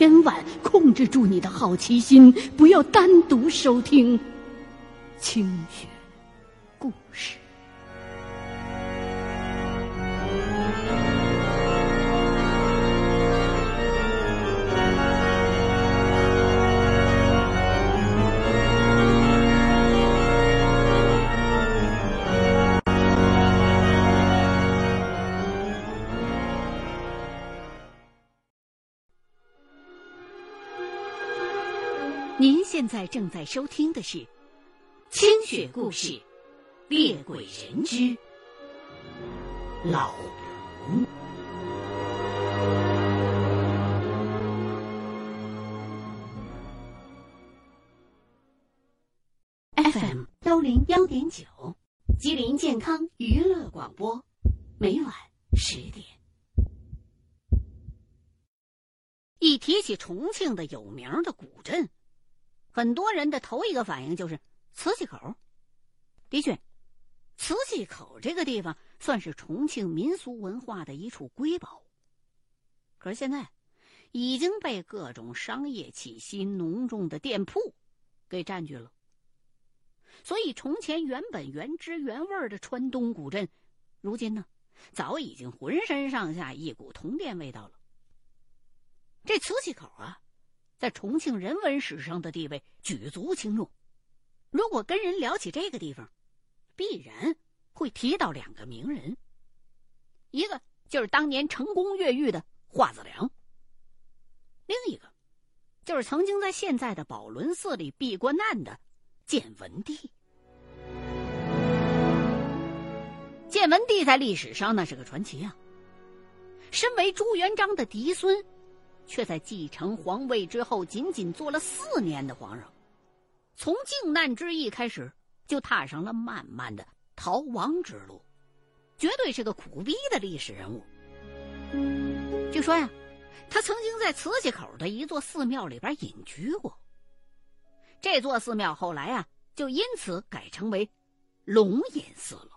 千万控制住你的好奇心，不要单独收听。清雪。现在正在收听的是《清雪故事·猎鬼人之老龙》。FM 幺零幺点九，吉林健康娱乐广播，每晚十点。一提起重庆的有名的古镇。很多人的头一个反应就是瓷器口。的确，瓷器口这个地方算是重庆民俗文化的一处瑰宝。可是现在，已经被各种商业气息浓重的店铺给占据了。所以，从前原本原汁原味的川东古镇，如今呢，早已经浑身上下一股铜店味道了。这瓷器口啊。在重庆人文史上的地位举足轻重。如果跟人聊起这个地方，必然会提到两个名人，一个就是当年成功越狱的华子良，另一个就是曾经在现在的宝轮寺里避过难的建文帝。建文帝在历史上那是个传奇啊，身为朱元璋的嫡孙。却在继承皇位之后，仅仅做了四年的皇上，从靖难之役开始，就踏上了漫漫的逃亡之路，绝对是个苦逼的历史人物。据说呀，他曾经在瓷器口的一座寺庙里边隐居过。这座寺庙后来啊，就因此改称为龙隐寺了，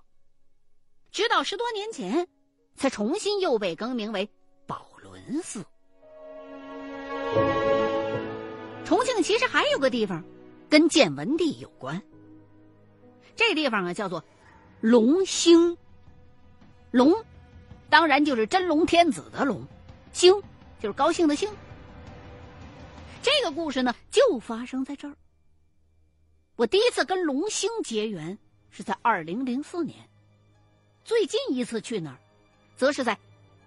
直到十多年前，才重新又被更名为宝轮寺。重庆其实还有个地方，跟建文帝有关。这地方啊叫做龙兴。龙，当然就是真龙天子的龙；兴，就是高兴的兴。这个故事呢，就发生在这儿。我第一次跟龙兴结缘是在二零零四年，最近一次去那儿，则是在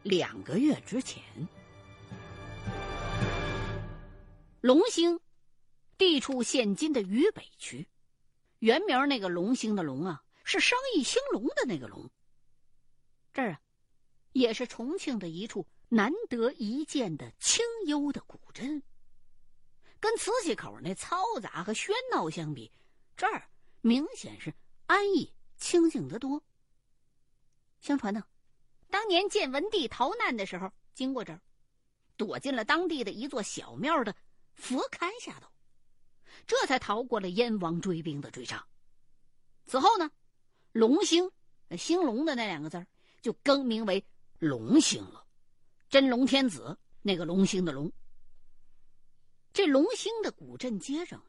两个月之前。龙兴，地处现今的渝北区，原名那个龙兴的龙啊，是生意兴隆的那个龙。这儿啊，也是重庆的一处难得一见的清幽的古镇。跟瓷器口那嘈杂和喧闹相比，这儿明显是安逸清静得多。相传呢，当年建文帝逃难的时候，经过这儿，躲进了当地的一座小庙的。佛龛下头，这才逃过了燕王追兵的追杀。此后呢，龙兴，兴隆的那两个字就更名为龙兴了。真龙天子那个龙兴的龙。这龙兴的古镇街上，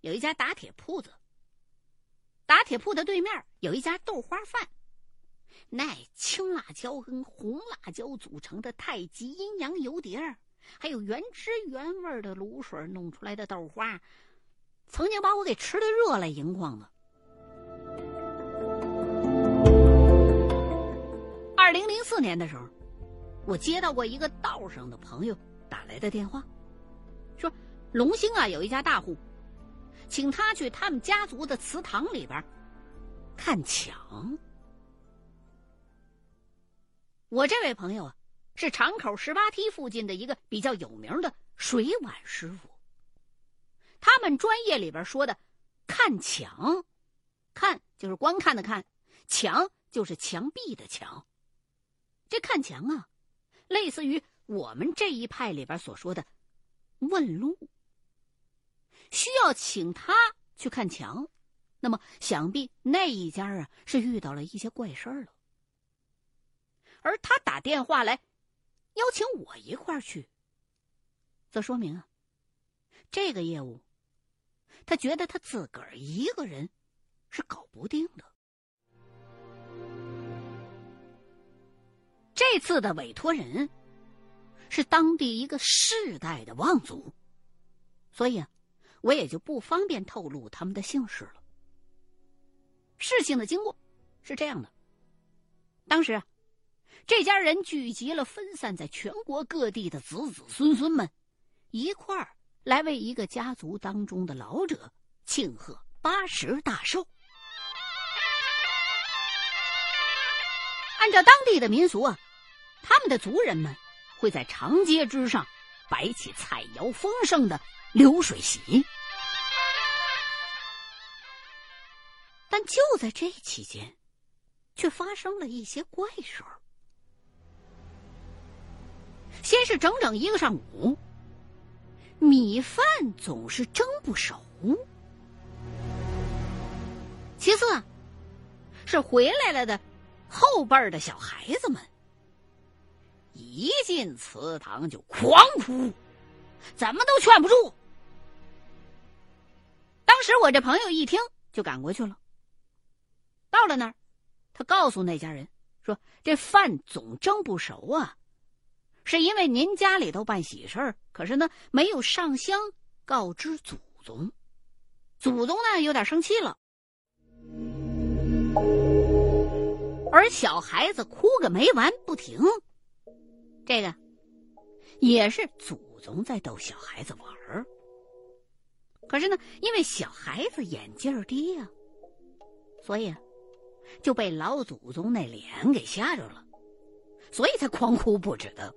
有一家打铁铺子。打铁铺的对面有一家豆花饭，那青辣椒跟红辣椒组成的太极阴阳油碟儿。还有原汁原味的卤水弄出来的豆花，曾经把我给吃的热泪盈眶的。二零零四年的时候，我接到过一个道上的朋友打来的电话，说龙兴啊有一家大户，请他去他们家族的祠堂里边看墙。我这位朋友啊。是长口十八梯附近的一个比较有名的水碗师傅。他们专业里边说的“看墙”，看就是观看的看，墙就是墙壁的墙。这看墙啊，类似于我们这一派里边所说的问路。需要请他去看墙，那么想必那一家啊是遇到了一些怪事儿了。而他打电话来。邀请我一块儿去，则说明啊，这个业务，他觉得他自个儿一个人是搞不定的。这次的委托人是当地一个世代的望族，所以啊，我也就不方便透露他们的姓氏了。事情的经过是这样的：当时。这家人聚集了分散在全国各地的子子孙孙们，一块儿来为一个家族当中的老者庆贺八十大寿。按照当地的民俗啊，他们的族人们会在长街之上摆起菜肴丰盛的流水席。但就在这期间，却发生了一些怪事儿。先是整整一个上午，米饭总是蒸不熟。其次，是回来了的后辈的小孩子们，一进祠堂就狂哭，怎么都劝不住。当时我这朋友一听就赶过去了。到了那儿，他告诉那家人说：“这饭总蒸不熟啊。”是因为您家里头办喜事儿，可是呢没有上香告知祖宗，祖宗呢有点生气了，而小孩子哭个没完不停，这个也是祖宗在逗小孩子玩儿。可是呢，因为小孩子眼镜低呀，所以就被老祖宗那脸给吓着了，所以才狂哭不止的。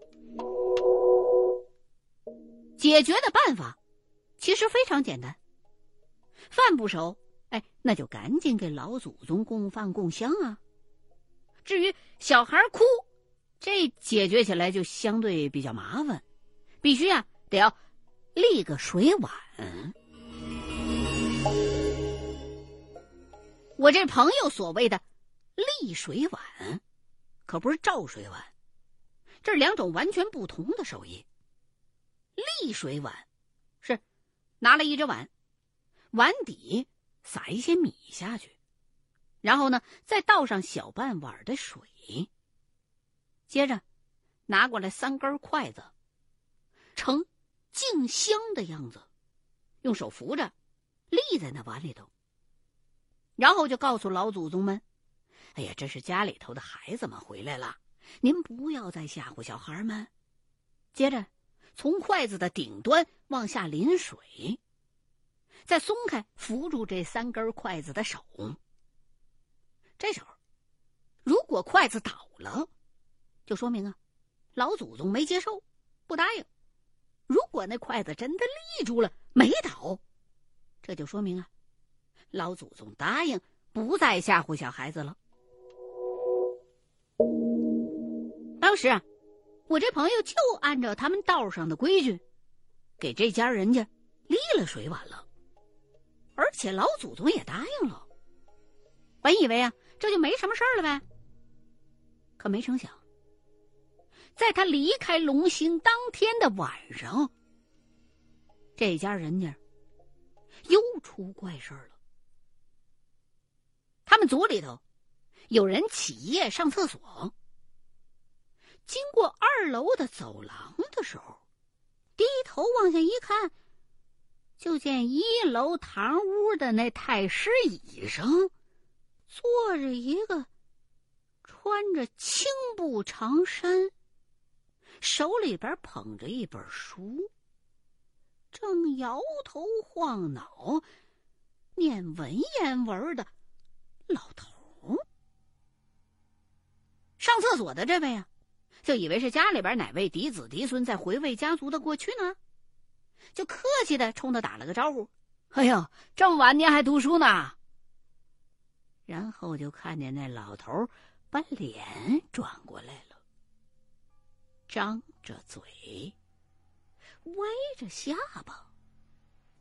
解决的办法其实非常简单，饭不熟，哎，那就赶紧给老祖宗供饭供香啊。至于小孩哭，这解决起来就相对比较麻烦，必须啊得要立个水碗。我这朋友所谓的立水碗，可不是照水碗，这是两种完全不同的手艺。沥水碗，是拿了一只碗，碗底撒一些米下去，然后呢，再倒上小半碗的水，接着拿过来三根筷子，呈静香的样子，用手扶着，立在那碗里头，然后就告诉老祖宗们：“哎呀，这是家里头的孩子们回来了，您不要再吓唬小孩们。”接着。从筷子的顶端往下淋水，再松开扶住这三根筷子的手。这时候，如果筷子倒了，就说明啊，老祖宗没接受，不答应；如果那筷子真的立住了，没倒，这就说明啊，老祖宗答应不再吓唬小孩子了。当时啊。我这朋友就按照他们道上的规矩，给这家人家立了水碗了，而且老祖宗也答应了。本以为啊，这就没什么事儿了呗。可没成想，在他离开龙兴当天的晚上，这家人家又出怪事儿了。他们组里头有人起夜上厕所。经过二楼的走廊的时候，低头往下一看，就见一楼堂屋的那太师椅上坐着一个穿着青布长衫、手里边捧着一本书、正摇头晃脑念文言文的老头。上厕所的这位啊！就以为是家里边哪位嫡子嫡孙在回味家族的过去呢，就客气的冲他打了个招呼：“哎呦，这么晚您还读书呢？”然后就看见那老头把脸转过来了，张着嘴，歪着下巴，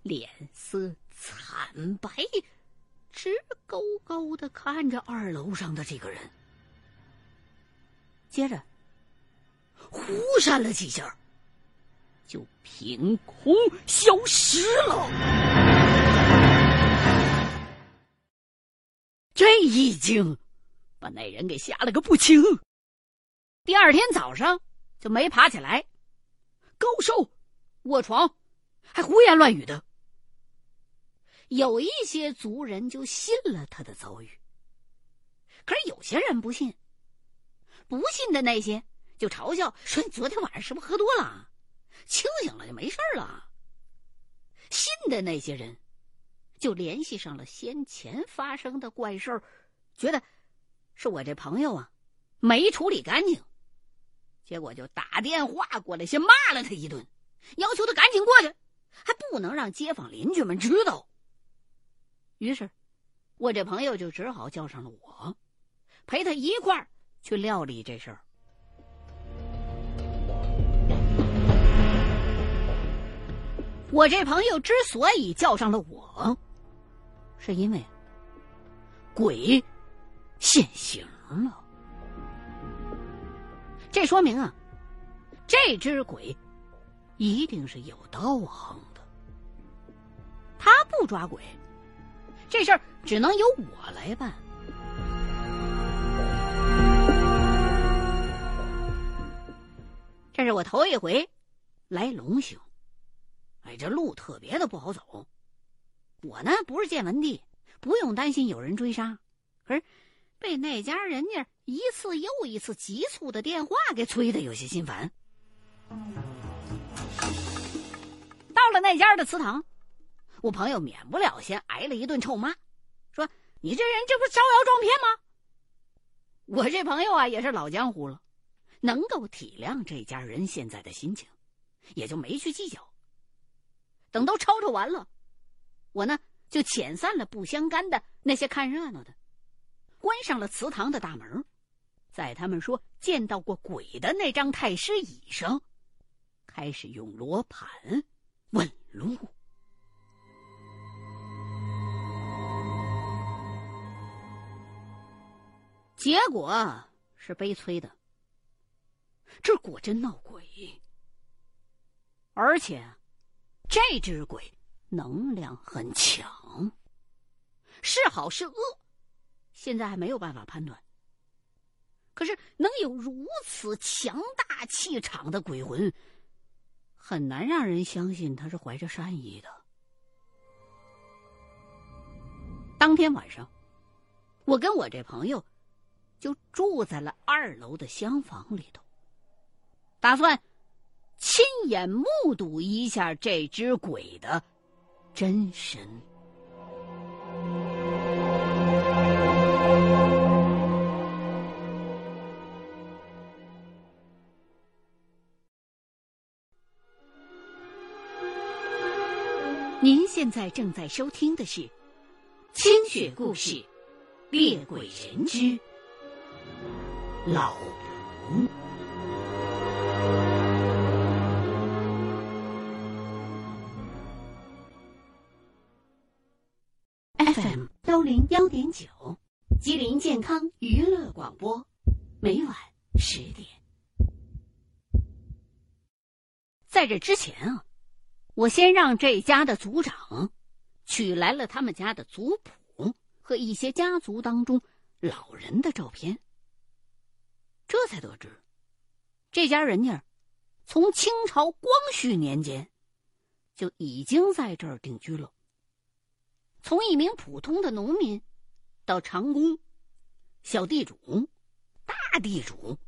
脸色惨白，直勾勾的看着二楼上的这个人，接着。忽闪了几下，就凭空消失了。这一惊，把那人给吓了个不轻。第二天早上就没爬起来，高烧、卧床，还胡言乱语的。有一些族人就信了他的遭遇，可是有些人不信。不信的那些就嘲笑说：“你昨天晚上是不是喝多了？清醒了就没事了。”信的那些人就联系上了先前发生的怪事儿，觉得是我这朋友啊没处理干净。结果就打电话过来，先骂了他一顿，要求他赶紧过去，还不能让街坊邻居们知道。于是，我这朋友就只好叫上了我，陪他一块儿去料理这事儿。我这朋友之所以叫上了我，是因为鬼现形了。这说明啊，这只鬼一定是有道行的。他不抓鬼，这事儿只能由我来办。这是我头一回来龙兴，哎，这路特别的不好走。我呢不是见闻地，不用担心有人追杀，可是。被那家人家一次又一次急促的电话给催得有些心烦。到了那家的祠堂，我朋友免不了先挨了一顿臭骂，说：“你这人这不招摇撞骗吗？”我这朋友啊也是老江湖了，能够体谅这家人现在的心情，也就没去计较。等都吵吵完了，我呢就遣散了不相干的那些看热闹的。关上了祠堂的大门，在他们说见到过鬼的那张太师椅上，开始用罗盘问路。结果是悲催的，这果真闹鬼，而且这只鬼能量很强，是好是恶。现在还没有办法判断。可是能有如此强大气场的鬼魂，很难让人相信他是怀着善意的。当天晚上，我跟我这朋友就住在了二楼的厢房里头，打算亲眼目睹一下这只鬼的真身。您现在正在收听的是《清雪故事·猎鬼人之老龙》零幺点九，吉林健康娱乐广播，每晚十点。在这之前啊。我先让这家的族长取来了他们家的族谱和一些家族当中老人的照片，这才得知，这家人家从清朝光绪年间就已经在这儿定居了。从一名普通的农民，到长工、小地主、大地主，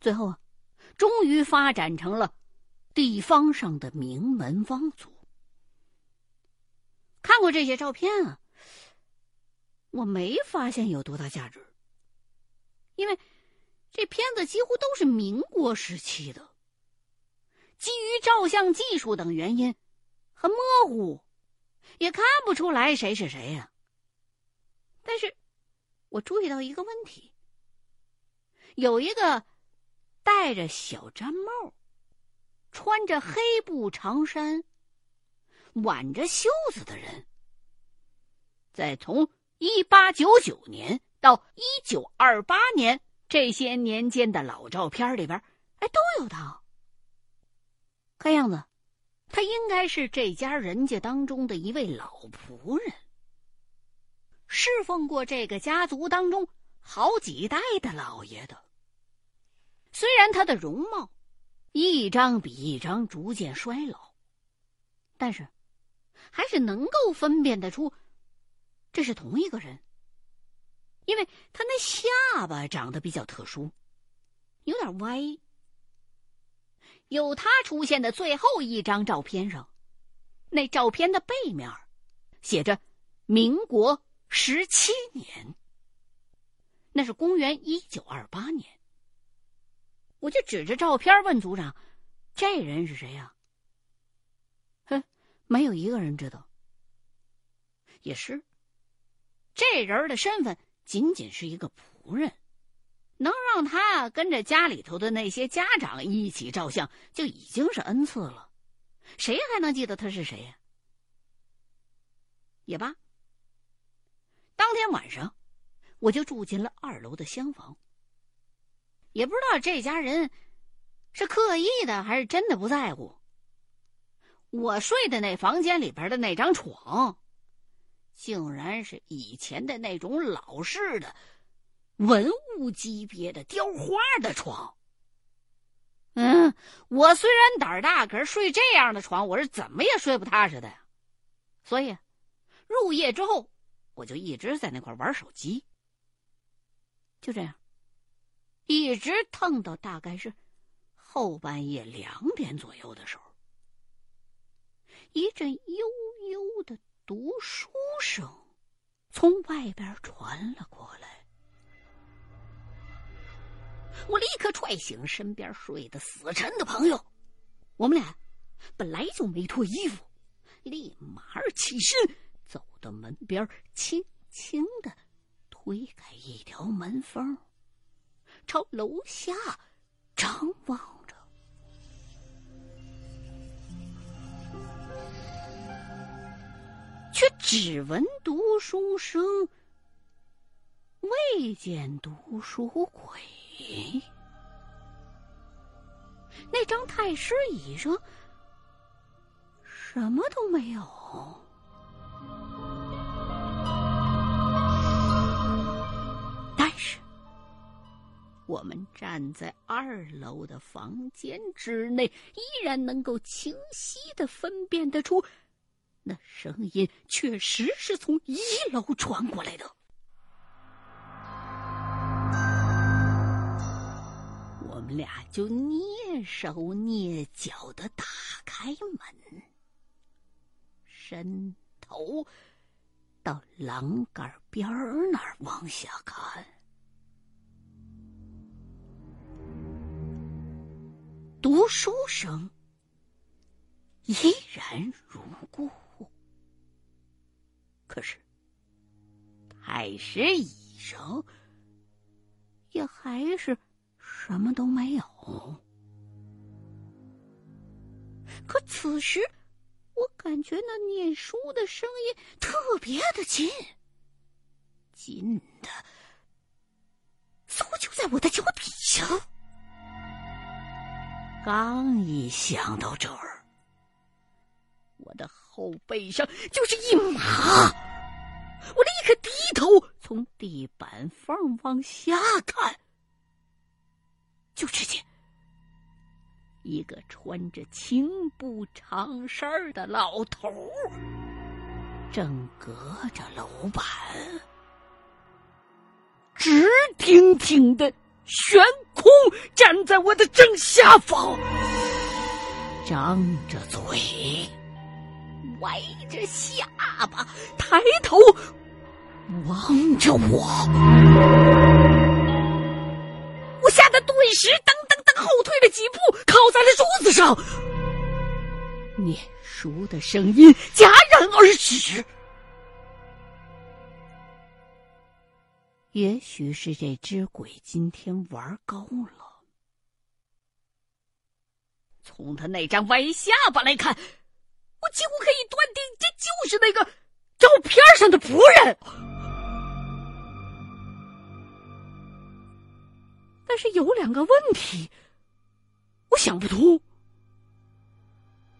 最后啊，终于发展成了。地方上的名门望族，看过这些照片啊，我没发现有多大价值，因为这片子几乎都是民国时期的，基于照相技术等原因，很模糊，也看不出来谁是谁呀。但是，我注意到一个问题，有一个戴着小毡帽。穿着黑布长衫、挽着袖子的人，在从一八九九年到一九二八年这些年间的老照片里边，哎，都有他。看样子，他应该是这家人家当中的一位老仆人，侍奉过这个家族当中好几代的老爷的。虽然他的容貌一张比一张逐渐衰老，但是还是能够分辨得出这是同一个人，因为他那下巴长得比较特殊，有点歪。有他出现的最后一张照片上，那照片的背面写着“民国十七年”，那是公元一九二八年。我就指着照片问组长：“这人是谁呀？”哼，没有一个人知道。也是，这人的身份仅仅是一个仆人。能让他跟着家里头的那些家长一起照相，就已经是恩赐了。谁还能记得他是谁呀？也罢，当天晚上我就住进了二楼的厢房。也不知道这家人是刻意的还是真的不在乎。我睡的那房间里边的那张床，竟然是以前的那种老式的。文物级别的雕花的床，嗯，我虽然胆儿大，可是睡这样的床，我是怎么也睡不踏实的呀。所以，入夜之后，我就一直在那块玩手机。就这样，一直蹭到大概是后半夜两点左右的时候，一阵悠悠的读书声从外边传了过来。我立刻踹醒身边睡得死沉的朋友，我们俩本来就没脱衣服，立马起身走到门边，轻轻的推开一条门缝，朝楼下张望着，却只闻读书声，未见读书鬼。那张太师椅上什么都没有，但是我们站在二楼的房间之内，依然能够清晰的分辨得出，那声音确实是从一楼传过来的。们俩就蹑手蹑脚的打开门，伸头到栏杆边儿那儿往下看，读书声依然如故，可是太师椅上也还是。什么都没有。可此时，我感觉那念书的声音特别的近，近的似乎就在我的脚底下。刚一想到这儿，我的后背上就是一麻，我立刻低头从地板缝往下看。就只见一个穿着青布长衫的老头正隔着楼板，直挺挺的悬空站在我的正下方，张着嘴，歪着下巴，抬头望着我。顿时噔噔噔后退了几步，靠在了桌子上。念书的声音戛然而止。也许是这只鬼今天玩高了。从他那张歪下巴来看，我几乎可以断定，这就是那个照片上的仆人。但是有两个问题，我想不通。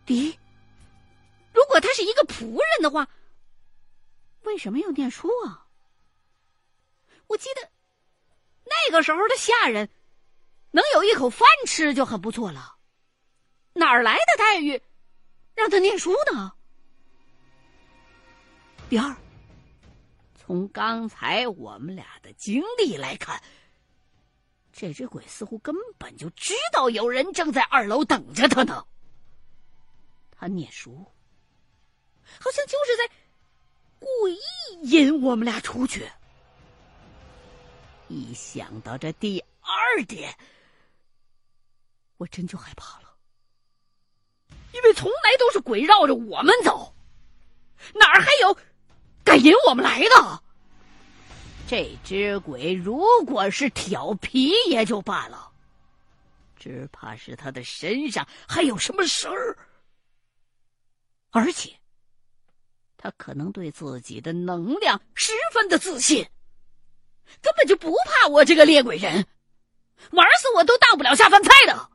第一，如果他是一个仆人的话，为什么要念书啊？我记得那个时候的下人能有一口饭吃就很不错了，哪儿来的待遇让他念书呢？第二，从刚才我们俩的经历来看，这只鬼似乎根本就知道有人正在二楼等着他呢。他念书，好像就是在故意引我们俩出去。一想到这第二点，我真就害怕了，因为从来都是鬼绕着我们走，哪儿还有敢引我们来的？这只鬼如果是调皮也就罢了，只怕是他的身上还有什么事儿，而且他可能对自己的能量十分的自信。根本就不怕我这个猎鬼人，玩死我都当不了下饭菜的。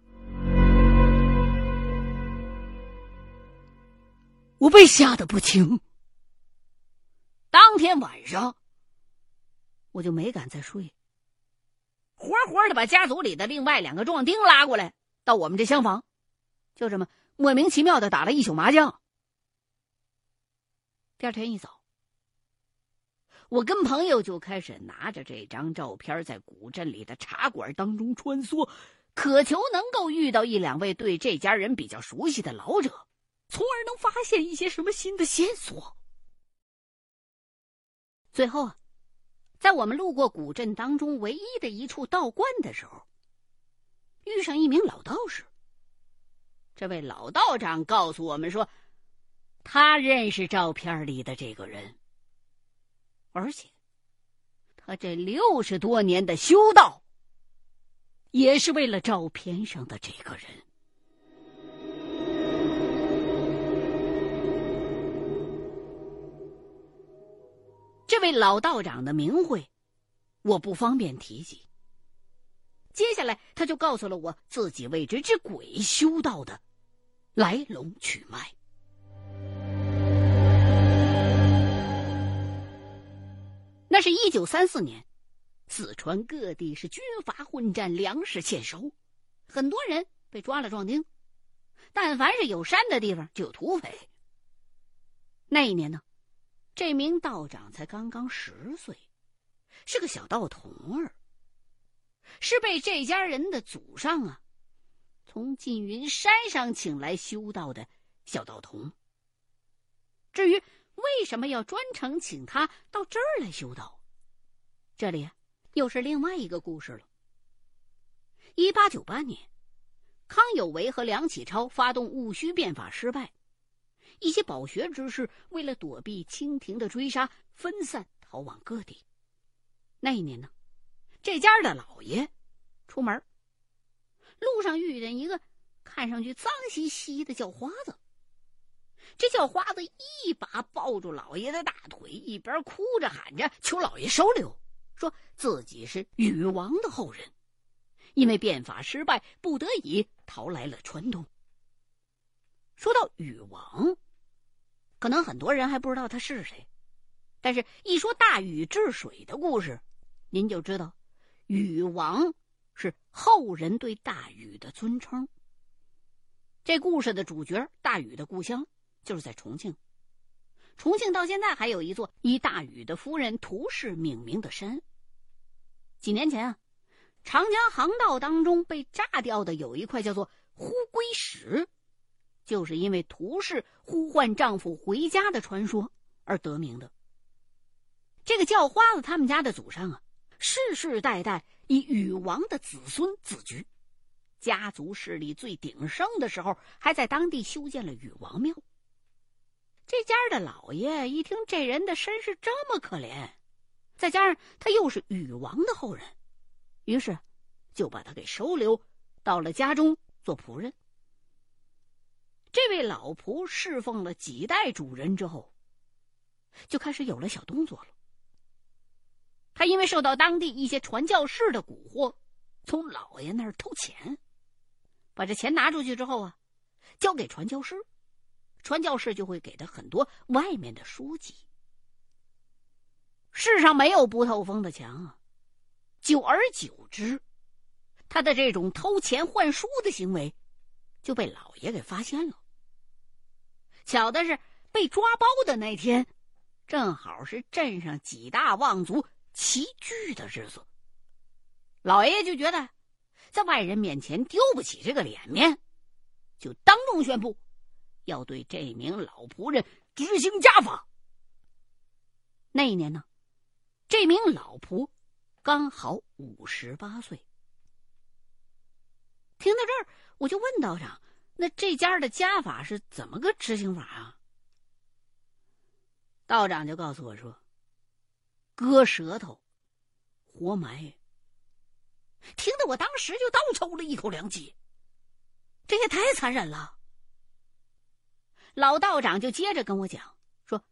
我被吓得不轻。当天晚上，我就没敢再睡，活活的把家族里的另外两个壮丁拉过来到我们这厢房，就这么莫名其妙的打了一宿麻将。第二天一早。我跟朋友就开始拿着这张照片，在古镇里的茶馆当中穿梭，渴求能够遇到一两位对这家人比较熟悉的老者，从而能发现一些什么新的线索。最后，在我们路过古镇当中唯一的一处道观的时候，遇上一名老道士。这位老道长告诉我们说，他认识照片里的这个人。而且，他这六十多年的修道，也是为了照片上的这个人。这位老道长的名讳，我不方便提及。接下来，他就告诉了我自己为这只鬼修道的来龙去脉。那是一九三四年，四川各地是军阀混战，粮食欠收，很多人被抓了壮丁。但凡是有山的地方，就有土匪。那一年呢，这名道长才刚刚十岁，是个小道童儿，是被这家人的祖上啊，从缙云山上请来修道的小道童。至于，为什么要专程请他到这儿来修道？这里又是另外一个故事了。一八九八年，康有为和梁启超发动戊戌变法失败，一些饱学之士为了躲避清廷的追杀，分散逃往各地。那一年呢，这家的老爷出门，路上遇见一个看上去脏兮兮的叫花子。这叫花子一把抱住老爷的大腿，一边哭着喊着求老爷收留，说自己是禹王的后人，因为变法失败，不得已逃来了川东。说到禹王，可能很多人还不知道他是谁，但是一说大禹治水的故事，您就知道，禹王是后人对大禹的尊称。这故事的主角大禹的故乡。就是在重庆，重庆到现在还有一座以大禹的夫人涂氏命名的山。几年前啊，长江航道当中被炸掉的有一块叫做呼归石，就是因为涂氏呼唤丈夫回家的传说而得名的。这个叫花子他们家的祖上啊，世世代代以禹王的子孙自居，家族势力最鼎盛的时候，还在当地修建了禹王庙。这家的老爷一听这人的身世这么可怜，再加上他又是禹王的后人，于是就把他给收留到了家中做仆人。这位老仆侍奉了几代主人之后，就开始有了小动作了。他因为受到当地一些传教士的蛊惑，从老爷那儿偷钱，把这钱拿出去之后啊，交给传教士，传教士就会给他很多外面的书籍。世上没有不透风的墙啊，久而久之，他的这种偷钱换书的行为就被老爷给发现了。巧的是，被抓包的那天，正好是镇上几大望族齐聚的日子。老爷就觉得。在外人面前丢不起这个脸面，就当众宣布要对这名老仆人执行家法。那一年呢，这名老仆刚好五十八岁。听到这儿，我就问道长：“那这家的家法是怎么个执行法啊？”道长就告诉我说：“割舌头，活埋。”听得我当时就倒抽了一口凉气，这也太残忍了。老道长就接着跟我讲说，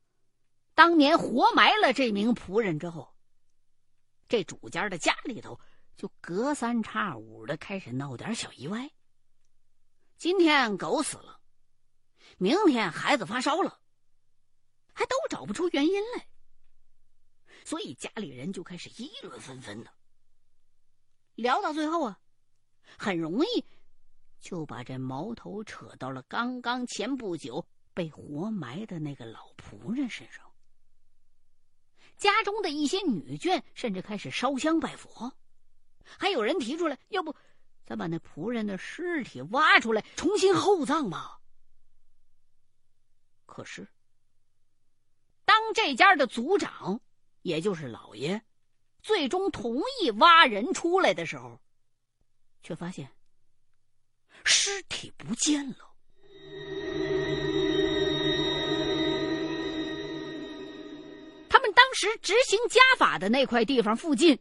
当年活埋了这名仆人之后，这主家的家里头就隔三差五的开始闹点小意外。今天狗死了，明天孩子发烧了，还都找不出原因来，所以家里人就开始议论纷纷的。聊到最后啊，很容易就把这矛头扯到了刚刚前不久被活埋的那个老仆人身上。家中的一些女眷甚至开始烧香拜佛，还有人提出来，要不咱把那仆人的尸体挖出来重新厚葬吧？可是，当这家的族长，也就是老爷。最终同意挖人出来的时候，却发现尸体不见了。他们当时执行家法的那块地方附近，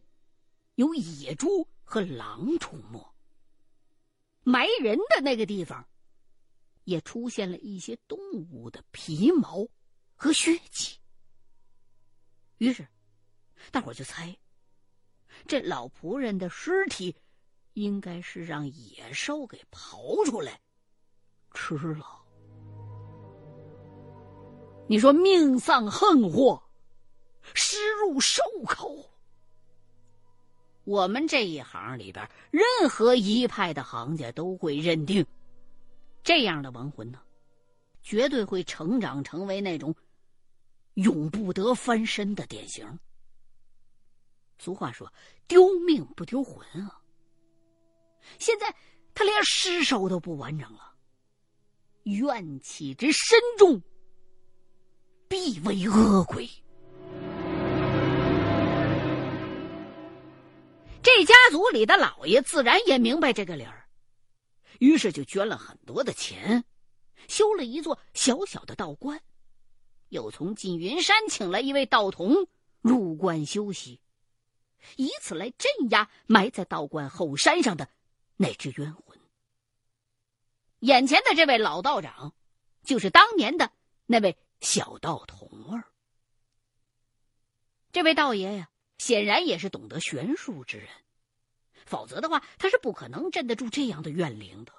有野猪和狼出没。埋人的那个地方，也出现了一些动物的皮毛和血迹。于是，大伙就猜。这老仆人的尸体，应该是让野兽给刨出来吃了。你说命丧横祸，尸入兽口。我们这一行里边，任何一派的行家都会认定，这样的亡魂呢，绝对会成长成为那种永不得翻身的典型。俗话说：“丢命不丢魂啊！”现在他连尸首都不完整了，怨气之深重，必为恶鬼。这家族里的老爷自然也明白这个理儿，于是就捐了很多的钱，修了一座小小的道观，又从缙云山请来一位道童入观休息。以此来镇压埋在道观后山上的那只冤魂。眼前的这位老道长，就是当年的那位小道童儿。这位道爷呀，显然也是懂得玄术之人，否则的话，他是不可能镇得住这样的怨灵的。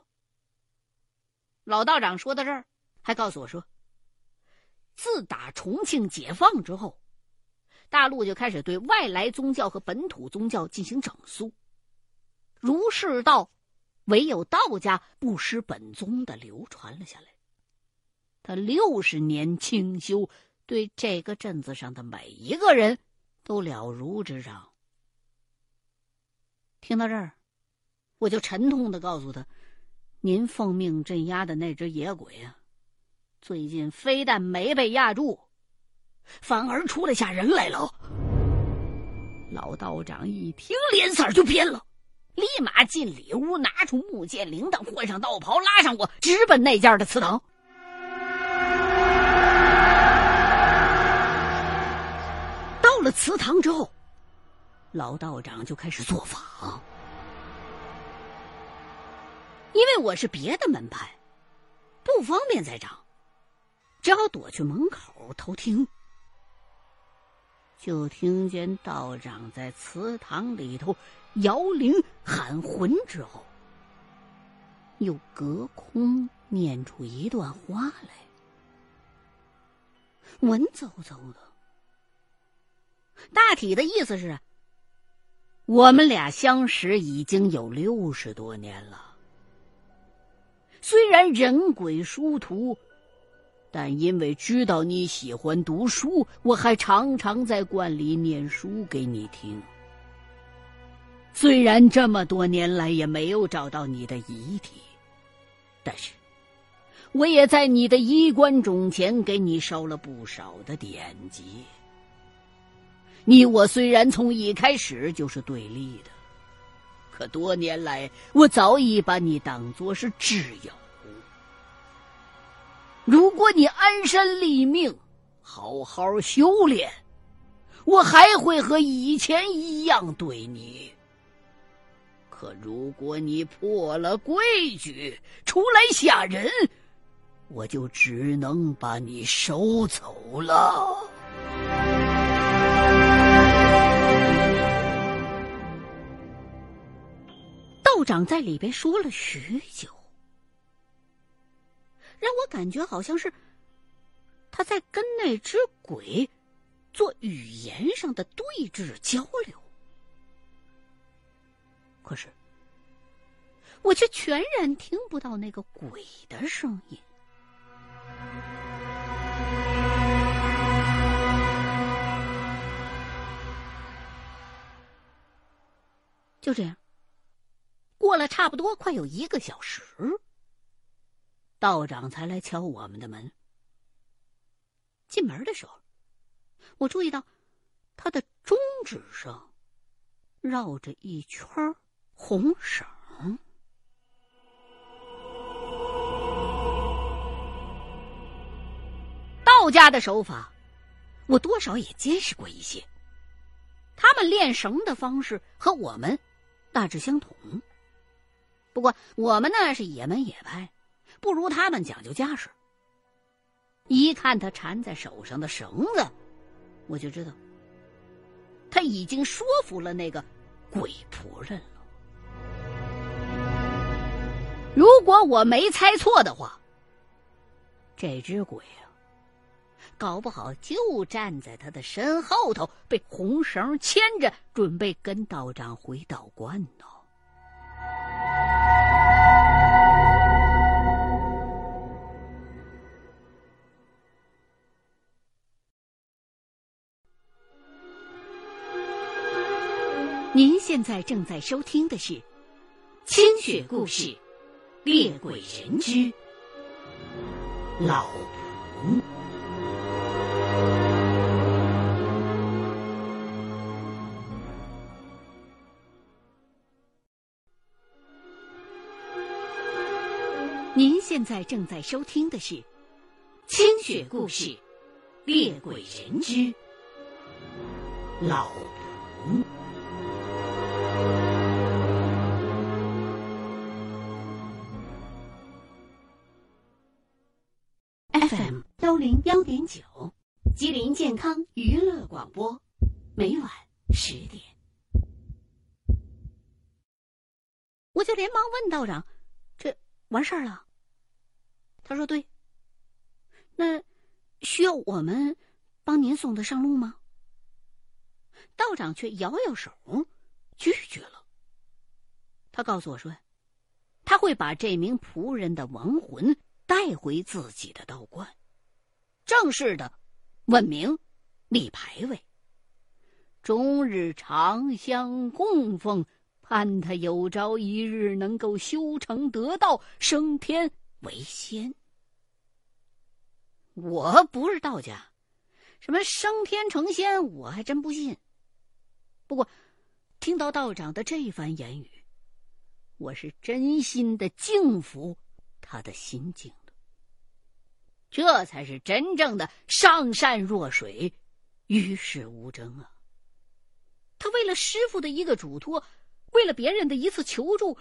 老道长说到这儿，还告诉我说，自打重庆解放之后。大陆就开始对外来宗教和本土宗教进行整肃，儒释道，唯有道家不失本宗的流传了下来。他六十年清修，对这个镇子上的每一个人都了如指掌。听到这儿，我就沉痛的告诉他：“您奉命镇压的那只野鬼啊，最近非但没被压住。”反而出来吓人来了。老道长一听，脸色就变了，立马进里屋，拿出木剑、铃铛，换上道袍，拉上我，直奔那家的祠堂。了祠堂之后，老道长就开始做法。因为我是别的门派，不方便在场，只好躲去门口偷听。就听见道长在祠堂里头摇铃喊魂之后，又隔空念出一段话来，文绉绉的，大体的意思是：我们俩相识已经有六十多年了，虽然人鬼殊途。但因为知道你喜欢读书，我还常常在观里念书给你听。虽然这么多年来也没有找到你的遗体，但是我也在你的衣冠冢前给你烧了不少的典籍。你我虽然从一开始就是对立的，可多年来我早已把你当作是挚友。如果你安身立命，好好修炼，我还会和以前一样对你。可如果你破了规矩，出来吓人，我就只能把你收走了。长在里边说了许久。让我感觉好像是他在跟那只鬼做语言上的对峙交流，可是我却全然听不到那个鬼的声音。就这样，过了差不多快有一个小时。道长才来敲我们的门。进门的时候，我注意到他的中指上绕着一圈红绳。道家的手法，我多少也见识过一些。他们练绳的方式和我们大致相同，不过我们那是野门野派。不如他们讲究架势。一看他缠在手上的绳子，我就知道他已经说服了那个鬼仆人了。如果我没猜错的话，这只鬼啊，搞不好就站在他的身后头，被红绳牵着，准备跟道长回道观呢。在正在收听的是《清雪故事·猎鬼人之老仆》。您现在正在收听的是《清雪故事·猎鬼人之老仆》。幺点九，吉林健康娱乐广播，每晚十点。我就连忙问道长：“这完事儿了？”他说：“对。”那需要我们帮您送他上路吗？道长却摇摇手，拒绝了。他告诉我说：“他会把这名仆人的亡魂。”带回自己的道观，正式的问名、立牌位，终日长香供奉，盼他有朝一日能够修成得道，升天为仙。我不是道家，什么升天成仙，我还真不信。不过，听到道长的这番言语，我是真心的敬服。他的心境，这才是真正的上善若水，与世无争啊！他为了师傅的一个嘱托，为了别人的一次求助，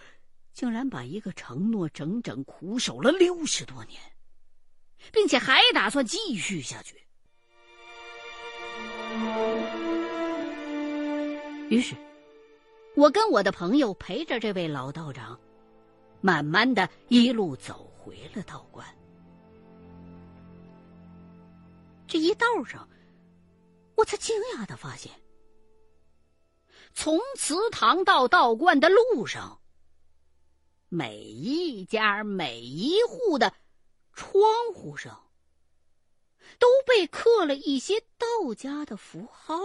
竟然把一个承诺整整苦守了六十多年，并且还打算继续下去。于是，我跟我的朋友陪着这位老道长。慢慢的一路走回了道观。这一道上，我才惊讶的发现，从祠堂到道观的路上，每一家每一户的窗户上，都被刻了一些道家的符号。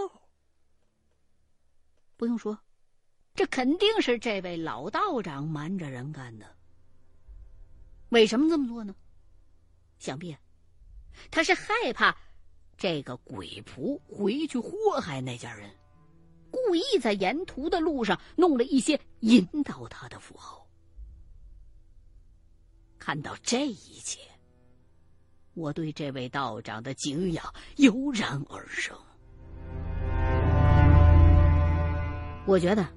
不用说，这肯定是这位老道长瞒着人干的。为什么这么做呢？想必他是害怕。这个鬼仆回去祸害那家人，故意在沿途的路上弄了一些引导他的符号。看到这一切，我对这位道长的敬仰油然而生。我觉得，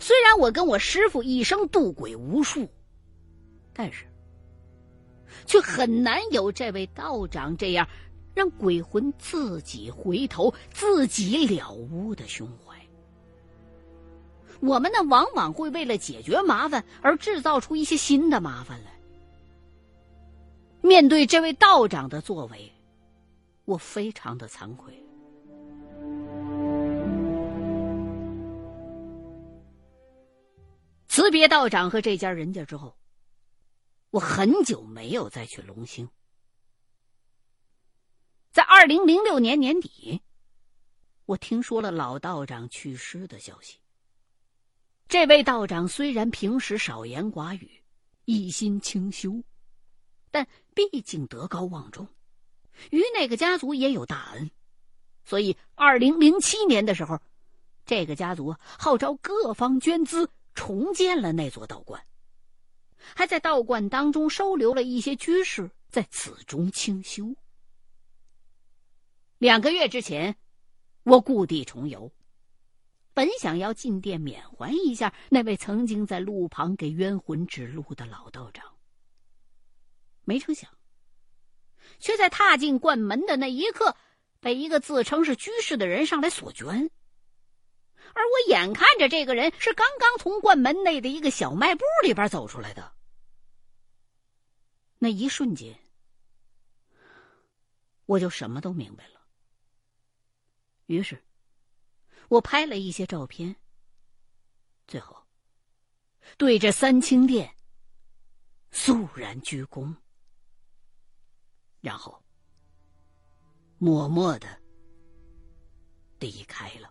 虽然我跟我师傅一生渡鬼无数，但是却很难有这位道长这样。让鬼魂自己回头、自己了悟的胸怀。我们呢，往往会为了解决麻烦而制造出一些新的麻烦来。面对这位道长的作为，我非常的惭愧。辞别道长和这家人家之后，我很久没有再去龙兴。在二零零六年年底，我听说了老道长去世的消息。这位道长虽然平时少言寡语，一心清修，但毕竟德高望重，与那个家族也有大恩，所以二零零七年的时候，这个家族号召各方捐资重建了那座道观，还在道观当中收留了一些居士在此中清修。两个月之前，我故地重游，本想要进店缅怀一下那位曾经在路旁给冤魂指路的老道长。没成想，却在踏进观门的那一刻，被一个自称是居士的人上来索捐。而我眼看着这个人是刚刚从观门内的一个小卖部里边走出来的，那一瞬间，我就什么都明白了。于是，我拍了一些照片，最后对着三清殿肃然鞠躬，然后默默的离开了。